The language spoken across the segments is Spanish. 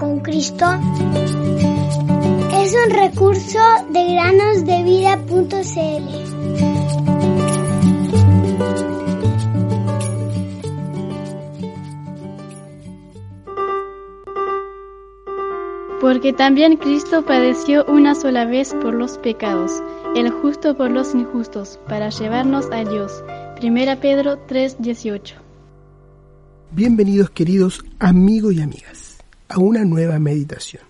con Cristo es un recurso de granosdevida.cl. Porque también Cristo padeció una sola vez por los pecados, el justo por los injustos, para llevarnos a Dios. Primera Pedro 3:18. Bienvenidos queridos amigos y amigas a una nueva meditación.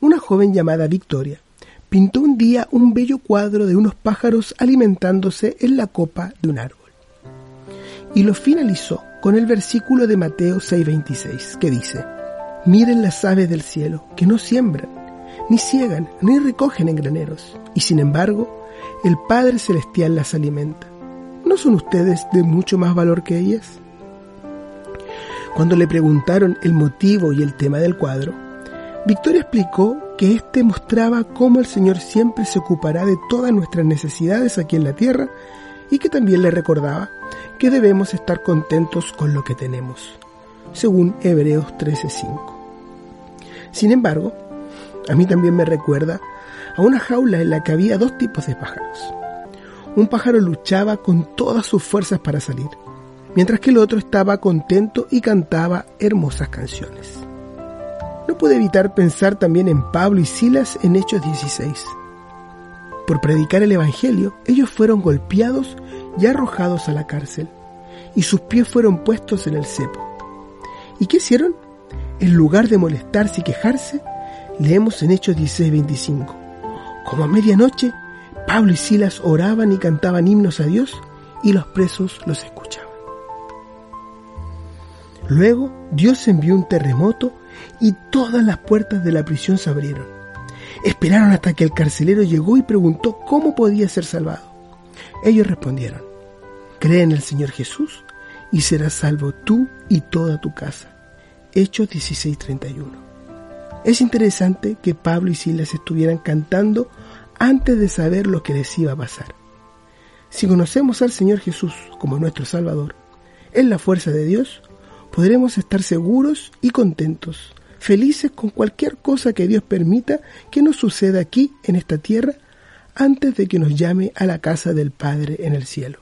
Una joven llamada Victoria pintó un día un bello cuadro de unos pájaros alimentándose en la copa de un árbol. Y lo finalizó con el versículo de Mateo 6:26 que dice, Miren las aves del cielo, que no siembran, ni ciegan, ni recogen en graneros, y sin embargo, el Padre Celestial las alimenta. ¿No son ustedes de mucho más valor que ellas? Cuando le preguntaron el motivo y el tema del cuadro, Victoria explicó que éste mostraba cómo el Señor siempre se ocupará de todas nuestras necesidades aquí en la tierra y que también le recordaba que debemos estar contentos con lo que tenemos, según Hebreos 13:5. Sin embargo, a mí también me recuerda a una jaula en la que había dos tipos de pájaros. Un pájaro luchaba con todas sus fuerzas para salir, mientras que el otro estaba contento y cantaba hermosas canciones. No pude evitar pensar también en Pablo y Silas en Hechos 16. Por predicar el Evangelio, ellos fueron golpeados y arrojados a la cárcel, y sus pies fueron puestos en el cepo. ¿Y qué hicieron? En lugar de molestarse y quejarse, leemos en Hechos 16:25. Como a medianoche, Pablo y Silas oraban y cantaban himnos a Dios y los presos los escuchaban. Luego Dios envió un terremoto y todas las puertas de la prisión se abrieron. Esperaron hasta que el carcelero llegó y preguntó cómo podía ser salvado. Ellos respondieron, cree en el Señor Jesús y serás salvo tú y toda tu casa. Hechos 16:31. Es interesante que Pablo y Silas estuvieran cantando antes de saber lo que les iba a pasar. Si conocemos al Señor Jesús como nuestro Salvador, en la fuerza de Dios, podremos estar seguros y contentos, felices con cualquier cosa que Dios permita que nos suceda aquí en esta tierra antes de que nos llame a la casa del Padre en el cielo.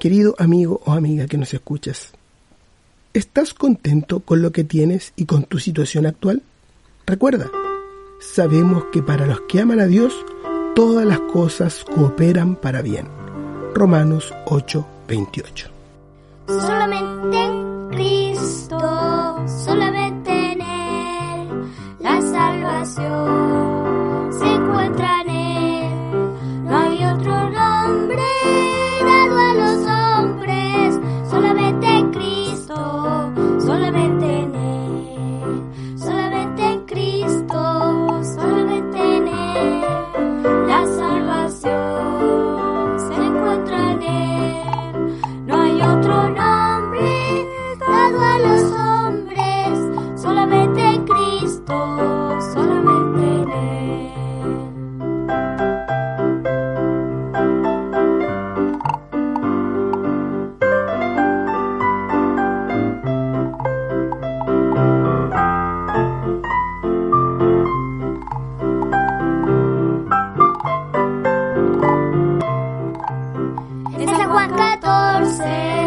Querido amigo o amiga que nos escuchas, ¿Estás contento con lo que tienes y con tu situación actual? Recuerda, sabemos que para los que aman a Dios, todas las cosas cooperan para bien. Romanos 8:28. Solamente Cristo, solamente en Él la salvación. Juan 14.